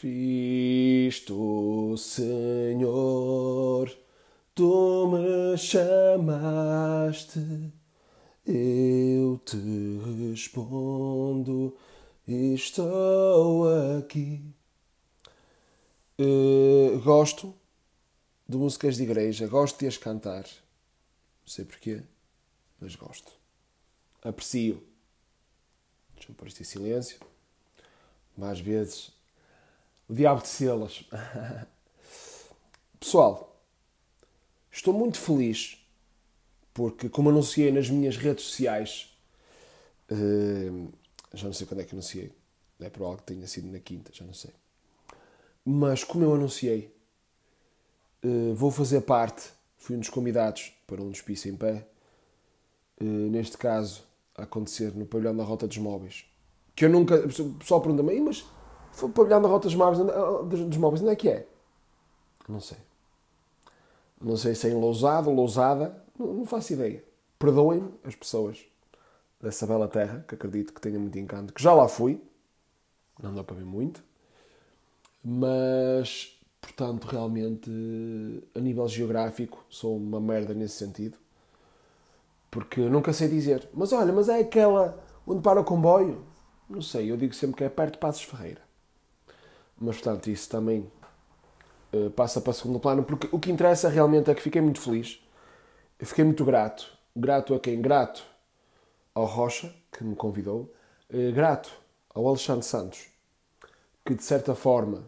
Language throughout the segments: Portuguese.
Cristo Senhor, tu me chamaste, eu te respondo, estou aqui. Uh, gosto de músicas de igreja, gosto de as cantar. Não sei porquê, mas gosto. Aprecio. Deixa-me pôr isto em silêncio. Mais vezes. O diabo de selas. Pessoal, estou muito feliz porque, como anunciei nas minhas redes sociais, uh, já não sei quando é que anunciei, é provável que tenha sido na quinta, já não sei. Mas como eu anunciei, uh, vou fazer parte, fui um dos convidados para um despiço em pé, uh, neste caso a acontecer no pavilhão da Rota dos Móveis. Que eu nunca. O pessoal pergunta-me, mas foi o pavilhão da Rota dos Móveis, dos Móveis, onde é que é? Não sei. Não sei se é em Lousado, Lousada, não, não faço ideia. Perdoem-me as pessoas dessa bela terra, que acredito que tenha muito encanto, que já lá fui, não dá para ver muito, mas, portanto, realmente, a nível geográfico, sou uma merda nesse sentido, porque nunca sei dizer. Mas olha, mas é aquela onde para o comboio? Não sei, eu digo sempre que é perto de Passos Ferreira. Mas, portanto, isso também uh, passa para segundo plano, porque o que interessa realmente é que fiquei muito feliz, fiquei muito grato. Grato a quem? Grato ao Rocha, que me convidou, uh, grato ao Alexandre Santos, que de certa forma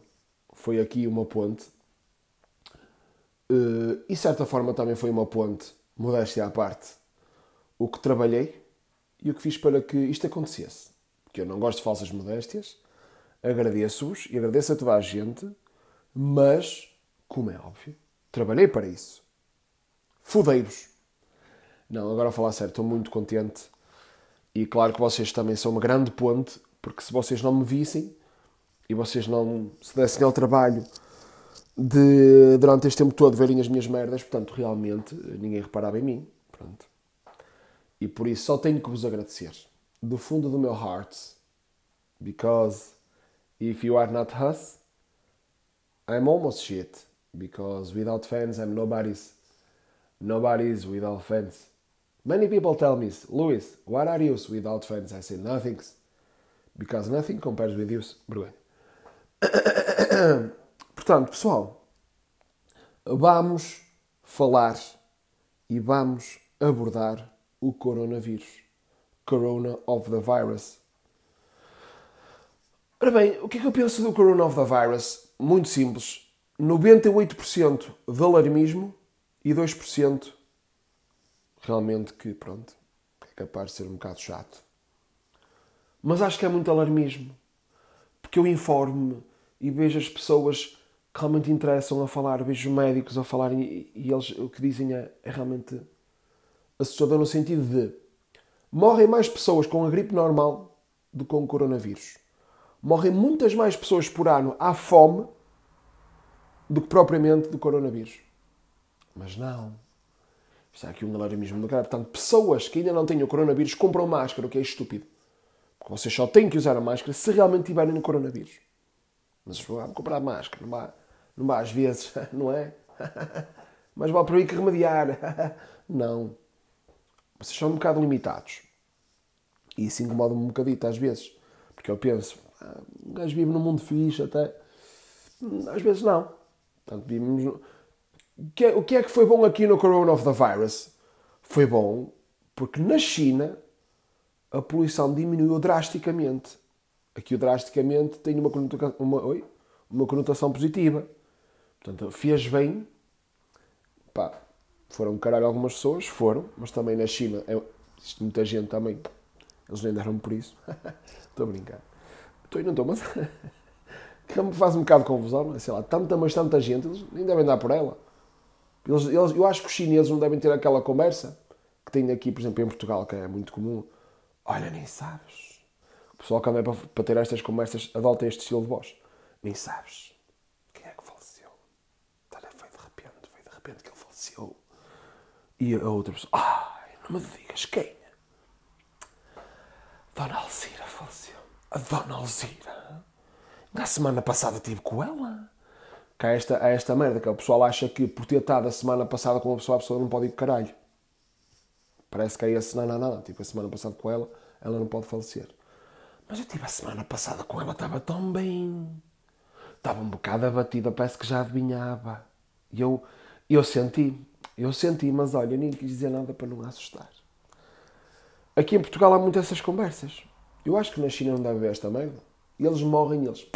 foi aqui uma ponte, uh, e de certa forma também foi uma ponte, modéstia à parte, o que trabalhei e o que fiz para que isto acontecesse. Porque eu não gosto de falsas modéstias, agradeço-vos e agradeço a toda a gente, mas, como é óbvio, trabalhei para isso. Fudeiros. Não, agora a falar sério, estou muito contente e claro que vocês também são uma grande ponte, porque se vocês não me vissem e vocês não se dessem ao trabalho de, durante este tempo todo, verem as minhas merdas, portanto, realmente ninguém reparava em mim. Pronto. E por isso só tenho que vos agradecer. Do fundo do meu heart. Because if you are not us, I'm almost shit. Because without fans, I'm nobody's. Nobody's without fans. Many people tell me, Luis, what are you without fans? I say nothings. Because nothing compares with you. Vergonha. Portanto, pessoal, vamos falar e vamos abordar o coronavírus. Corona of the Virus. Ora bem, o que é que eu penso do Corona of the Virus? Muito simples. 98% de alarmismo e 2% realmente que, pronto, é capaz de ser um bocado chato. Mas acho que é muito alarmismo. Porque eu informo-me e vejo as pessoas que realmente interessam a falar, vejo os médicos a falar e, e eles o que dizem é, é realmente assustador no sentido de morrem mais pessoas com a gripe normal do que com o coronavírus. Morrem muitas mais pessoas por ano à fome do que propriamente do coronavírus. Mas não. Está aqui um alarmismo do cara. Portanto, pessoas que ainda não têm o coronavírus compram máscara, o que é estúpido. Porque vocês só têm que usar a máscara se realmente tiverem no coronavírus. Mas vão comprar máscara, não vá, não vá às vezes, não é? Mas vá por aí que remediar. Não vocês são um bocado limitados. E isso incomoda-me um bocadito às vezes. Porque eu penso, um gajo vive num mundo fixe até. Às vezes não. Portanto, vivemos. O que, é, o que é que foi bom aqui no Corona of the Virus? Foi bom porque na China a poluição diminuiu drasticamente. Aqui o drasticamente tem uma conotação, uma, oi, uma conotação positiva. Portanto, fez bem. Pá, foram caralho algumas pessoas, foram, mas também na China é, existe muita gente também. Eles nem deram por isso. estou a brincar. Estou e não estou, mas. que me faz um bocado de confusão, sei lá, tanta, mas tanta gente, eles nem devem dar por ela. Eles, eles, eu acho que os chineses não devem ter aquela conversa que tem aqui, por exemplo, em Portugal, que é muito comum. Olha, nem sabes. O pessoal que anda para, para ter estas conversas adota este estilo de voz. Nem sabes. Quem é que faleceu? Olha, foi de repente, foi de repente que ele faleceu. E a outra pessoa, ai, não me digas quem? Dona Alzira faleceu. A Dona Alzira. Na semana passada estive com ela. Que há esta, há esta merda, que o pessoal acha que por ter estado a semana passada com uma pessoa, a pessoa não pode ir caralho. Parece que é esse, não, não, não. Tipo, a semana passada com ela, ela não pode falecer. Mas eu tive a semana passada com ela, estava tão bem. Estava um bocado abatida, parece que já adivinhava. E eu, eu senti, eu senti, mas olha, nem quis dizer nada para não assustar. Aqui em Portugal há muitas essas conversas. Eu acho que na China não deve haver esta merda. E eles morrem, eles.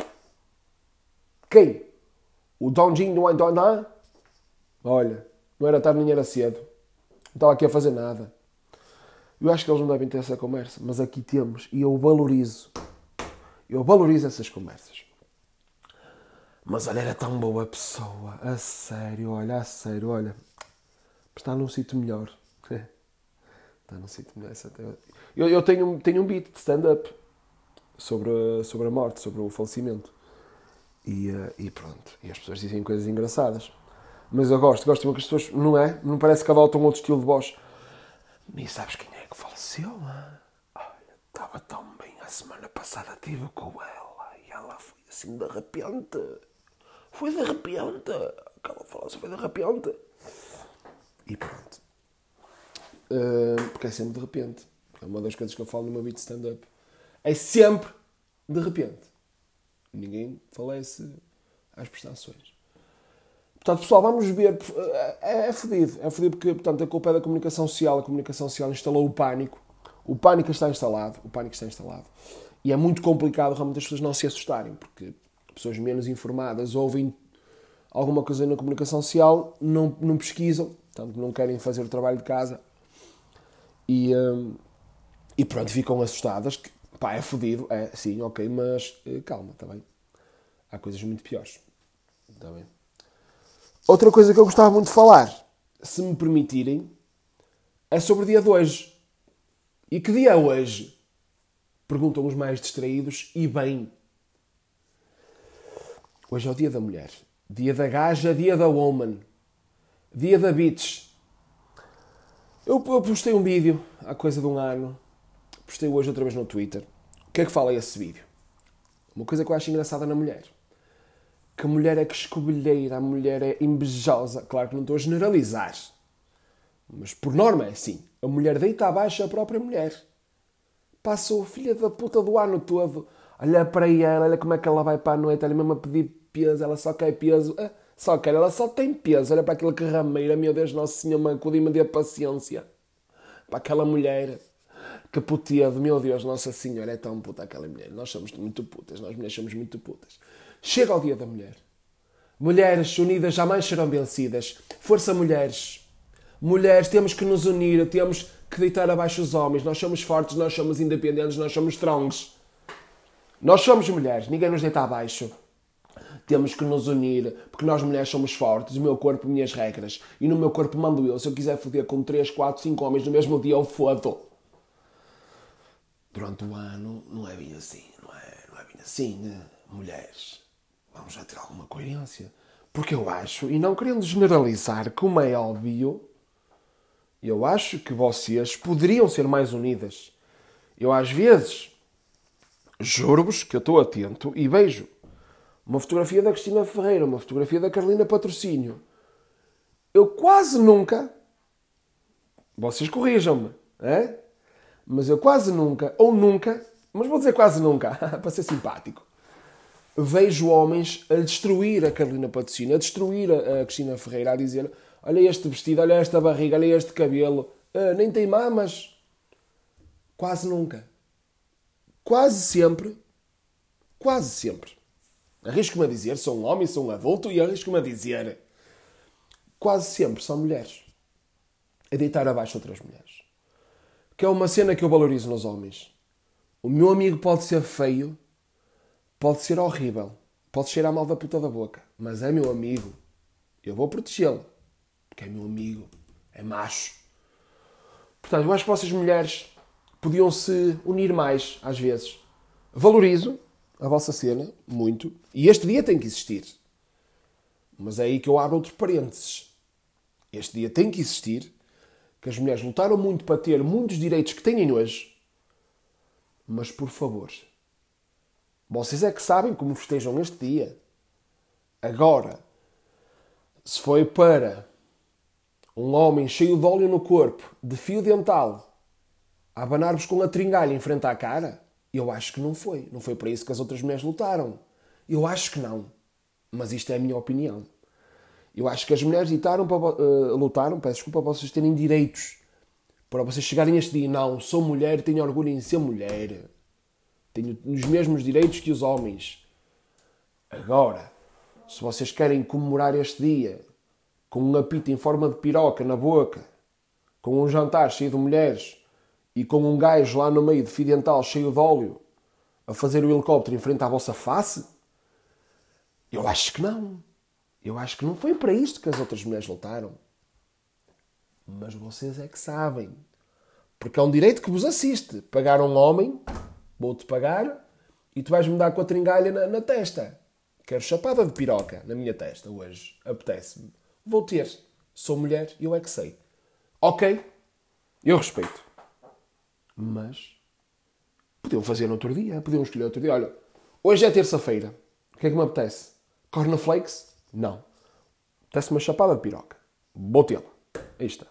Quem? O Dongjing do Antonan? Olha, não era tarde nem era cedo. Não estava aqui a fazer nada. Eu acho que eles não devem ter essa conversa, mas aqui temos e eu valorizo. Eu valorizo essas conversas. Mas olha, era tão boa pessoa. A sério, olha, a sério, olha. Está num sítio melhor. Está num sítio melhor. Eu, eu tenho, tenho um beat de stand-up sobre, sobre a morte, sobre o falecimento. E, eh, e, pronto. E as pessoas dizem coisas engraçadas. Mas eu gosto, gosto de que as pessoas, não é? Não parece que adotam outro estilo de voz. Nem sabes quem é que faleceu? Olha, estava tão bem a semana passada, estive com ela e ela foi assim de repente. Foi de repente. Aquela frase foi de repente. E pronto. Uh, porque é sempre de repente. É uma das coisas que eu falo no meu beat stand-up. É sempre de repente. Ninguém falece às prestações. Portanto, pessoal, vamos ver. É, é fodido. É fodido porque, portanto, a culpa é da comunicação social. A comunicação social instalou o pânico. O pânico está instalado. O pânico está instalado. E é muito complicado realmente as pessoas não se assustarem, porque pessoas menos informadas ouvem alguma coisa na comunicação social, não, não pesquisam, portanto, não querem fazer o trabalho de casa e, hum, e pronto, ficam assustadas. Que, pá, é fodido, é sim, ok, mas eh, calma, está bem? Há coisas muito piores, está bem? Outra coisa que eu gostava muito de falar, se me permitirem, é sobre o dia de hoje. E que dia é hoje? Perguntam os mais distraídos, e bem. Hoje é o dia da mulher. Dia da gaja, dia da woman. Dia da bitch. Eu, eu postei um vídeo há coisa de um ano. Postei hoje outra vez no Twitter. O que é que fala esse vídeo? Uma coisa que eu acho engraçada na mulher que a mulher é que escobilheira, a mulher é invejosa. Claro que não estou a generalizar, mas por norma é assim. A mulher deita abaixo a própria mulher. Passou filha da puta do ano todo. Olha para ela, olha como é que ela vai para a noite, olha mesmo a pedir peso, ela só quer peso. Ah, só quer, ela só tem peso. Olha para aquela que rameira, meu Deus, Nosso Senhor, mancuda e me dê paciência. Para aquela mulher que puteado, meu Deus, Nossa Senhora, é tão puta aquela mulher. Nós somos muito putas, nós mulheres somos muito putas. Chega ao dia da mulher. Mulheres unidas jamais serão vencidas. Força, mulheres. Mulheres, temos que nos unir, temos que deitar abaixo os homens. Nós somos fortes, nós somos independentes, nós somos strongs. Nós somos mulheres, ninguém nos deita abaixo. Temos que nos unir, porque nós mulheres somos fortes. O meu corpo, minhas regras. E no meu corpo mando eu. Se eu quiser foder com 3, 4, 5 homens no mesmo dia, eu fodo. Durante o ano, não é bem assim, não é, não é bem assim, né? mulheres vamos já ter alguma coerência. Porque eu acho, e não querendo generalizar, como é óbvio, eu acho que vocês poderiam ser mais unidas. Eu às vezes juro-vos que eu estou atento e vejo uma fotografia da Cristina Ferreira, uma fotografia da Carolina Patrocínio. Eu quase nunca, vocês corrijam-me, é? Mas eu quase nunca, ou nunca, mas vou dizer quase nunca, para ser simpático, vejo homens a destruir a Carolina Patrocínio, a destruir a Cristina Ferreira, a dizer olha este vestido, olha esta barriga, olha este cabelo, uh, nem tem mamas. Quase nunca. Quase sempre, quase sempre. Arrisco-me a dizer, sou um homem, sou um adulto e arrisco-me a dizer, quase sempre são mulheres a deitar abaixo outras mulheres. Que é uma cena que eu valorizo nos homens. O meu amigo pode ser feio, Pode ser horrível, pode cheirar mal da puta da boca, mas é meu amigo. Eu vou protegê-lo, porque é meu amigo, é macho. Portanto, eu acho que vocês mulheres podiam se unir mais às vezes. Valorizo a vossa cena muito e este dia tem que existir. Mas é aí que eu abro outro parênteses. Este dia tem que existir, que as mulheres lutaram muito para ter muitos direitos que têm hoje, mas por favor, Vocês é que sabem como festejam este dia. Agora, se foi para um homem cheio de óleo no corpo, de fio dental, a abanar-vos com a tringalha em frente à cara, eu acho que não foi. Não foi para isso que as outras mulheres lutaram. Eu acho que não. Mas isto é a minha opinião. Eu acho que as mulheres lutaram para, uh, lutaram, peço desculpa, para vocês terem direitos. Para vocês chegarem a este dia. Não, sou mulher, tenho orgulho em ser mulher. Tenho os mesmos direitos que os homens. Agora, se vocês querem comemorar este dia com um apito em forma de piroca na boca, com um jantar cheio de mulheres e com um gajo lá no meio de fio cheio de óleo a fazer o helicóptero em frente à vossa face? Eu acho que não. Eu acho que não foi para isto que as outras mulheres lutaram. Mas vocês é que sabem. Porque é um direito que vos assiste. Pagar um homem, vou-te pagar, e tu vais-me dar com a tringalha na, na testa. Quero chapada de piroca na minha testa hoje. Apetece-me. Vou ter. Sou mulher eu é que sei. Ok, eu respeito. Mas podiam fazer no outro dia, podiam escolher outro dia. Olha, hoje é terça-feira. O que é que me apetece? Cornflakes? Não. Apetece uma chapada de piroca. Vou tê-la. Aí está.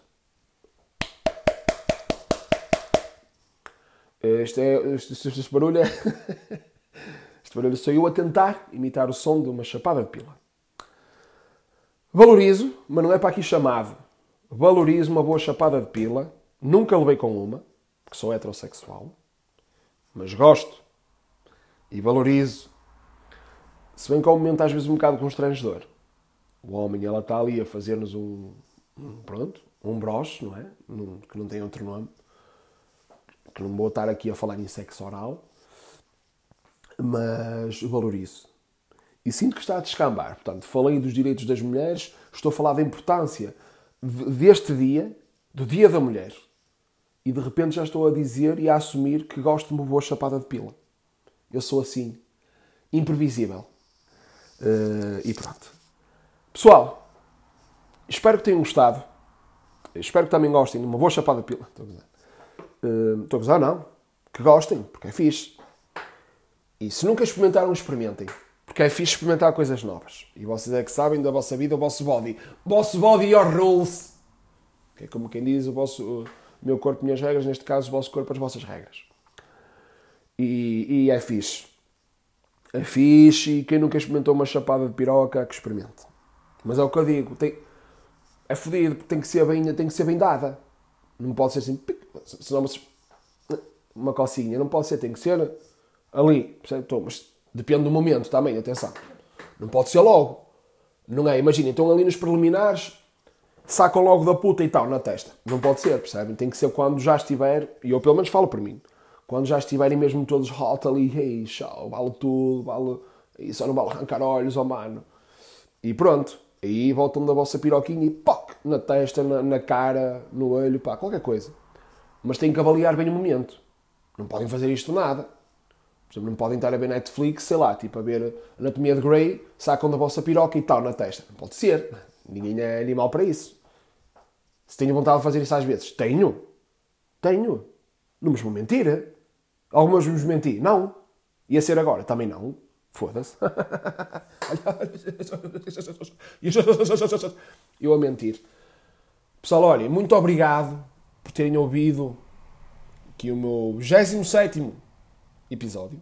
Este, é, este, este, este barulho é. este barulho sou eu a tentar imitar o som de uma chapada de pila. Valorizo, mas não é para aqui chamado. Valorizo uma boa chapada de pila. Nunca levei com uma, porque sou heterossexual. Mas gosto. E valorizo. Se bem que ao momento às vezes um bocado constrangedor. O homem, ela está ali a fazer-nos um, Pronto, um broche, não é? que não tem outro nome que não vou estar aqui a falar em sexo oral, mas valorizo. E sinto que está a descambar. Portanto, falei dos direitos das mulheres, estou a falar da importância deste dia, do Dia da Mulher. E de repente já estou a dizer e a assumir que gosto de uma boa chapada de pila. Eu sou assim, imprevisível. Uh, e pronto. Pessoal, espero que tenham gostado. Espero que também gostem de uma boa chapada de pila. Estou a dizer. Uh, estou a gozar, não. Que gostem, porque é fixe. E se nunca experimentaram, experimentem. Porque é fixe experimentar coisas novas. E vocês é que sabem da vossa vida, o vosso body. Vosso body, your rules. Que é como quem diz, o vosso o meu corpo, minhas regras. Neste caso, o vosso corpo, as vossas regras. E, e é fixe. É fixe e quem nunca experimentou uma chapada de piroca, que experimente. Mas é o que eu digo. Tem, é fodido, porque tem que ser bem, tem que ser bem dada. Não pode ser assim, senão uma cocinha, não pode ser, tem que ser ali, percebe? Mas depende do momento também, atenção. Não pode ser logo. Não é? Imagina, estão ali nos preliminares, sacam logo da puta e tal na testa. Não pode ser, percebem? Tem que ser quando já estiver, e eu pelo menos falo por mim, quando já estiverem mesmo todos hot ali, hey, show, vale tudo, vale. E só não vale arrancar olhos, oh mano. E pronto. Aí voltam da vossa piroquinha e poc, na testa, na, na, cara, no olho, pá, qualquer coisa. Mas têm que avaliar bem o momento. Não podem fazer isto nada. Por exemplo, não podem estar a ver Netflix, sei lá, tipo a ver Anatomia de Grey, sacam da vossa piroca e tal na testa. Não pode ser. Ninguém é animal para isso. Se tenho vontade de fazer isso às vezes, tenho. Tenho. Não me vou mentir. Algumas vos menti. Não. Ia ser agora. Também não. Foda-se. Eu a mentir. Pessoal, olha, muito obrigado por terem ouvido aqui o meu 27 episódio.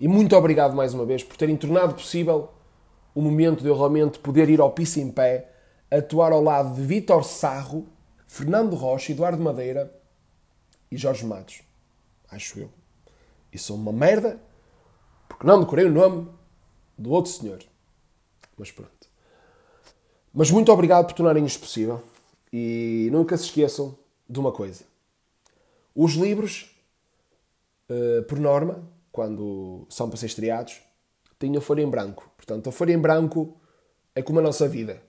E muito obrigado mais uma vez por terem tornado possível o momento de eu realmente poder ir ao piso em pé, atuar ao lado de Vítor Sarro, Fernando Rocha, Eduardo Madeira e Jorge Matos. Acho eu. E sou uma merda porque não decorei o nome do outro senhor. Mas pronto. Mas muito obrigado por tornarem isto possível. E nunca se esqueçam de uma coisa. Os livros, uh, por norma, quando são para ser estreados, têm a folha em branco. Portanto, a folha em branco é como a nossa vida.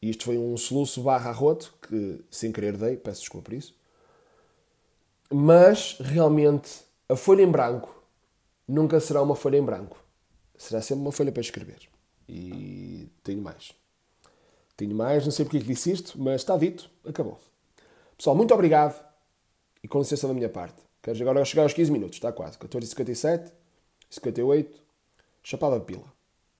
E isto foi um soluço barra arroto, que sem querer dei, peço desculpa por isso. Mas, realmente, a folha em branco nunca será uma folha em branco. Será sempre uma folha para escrever. E tenho mais. Tenho mais, não sei porque é que disse isto, mas está dito, acabou. Pessoal, muito obrigado e com licença da minha parte. Quero agora chegar aos 15 minutos, está quase, 14h57. 58, chapada pila.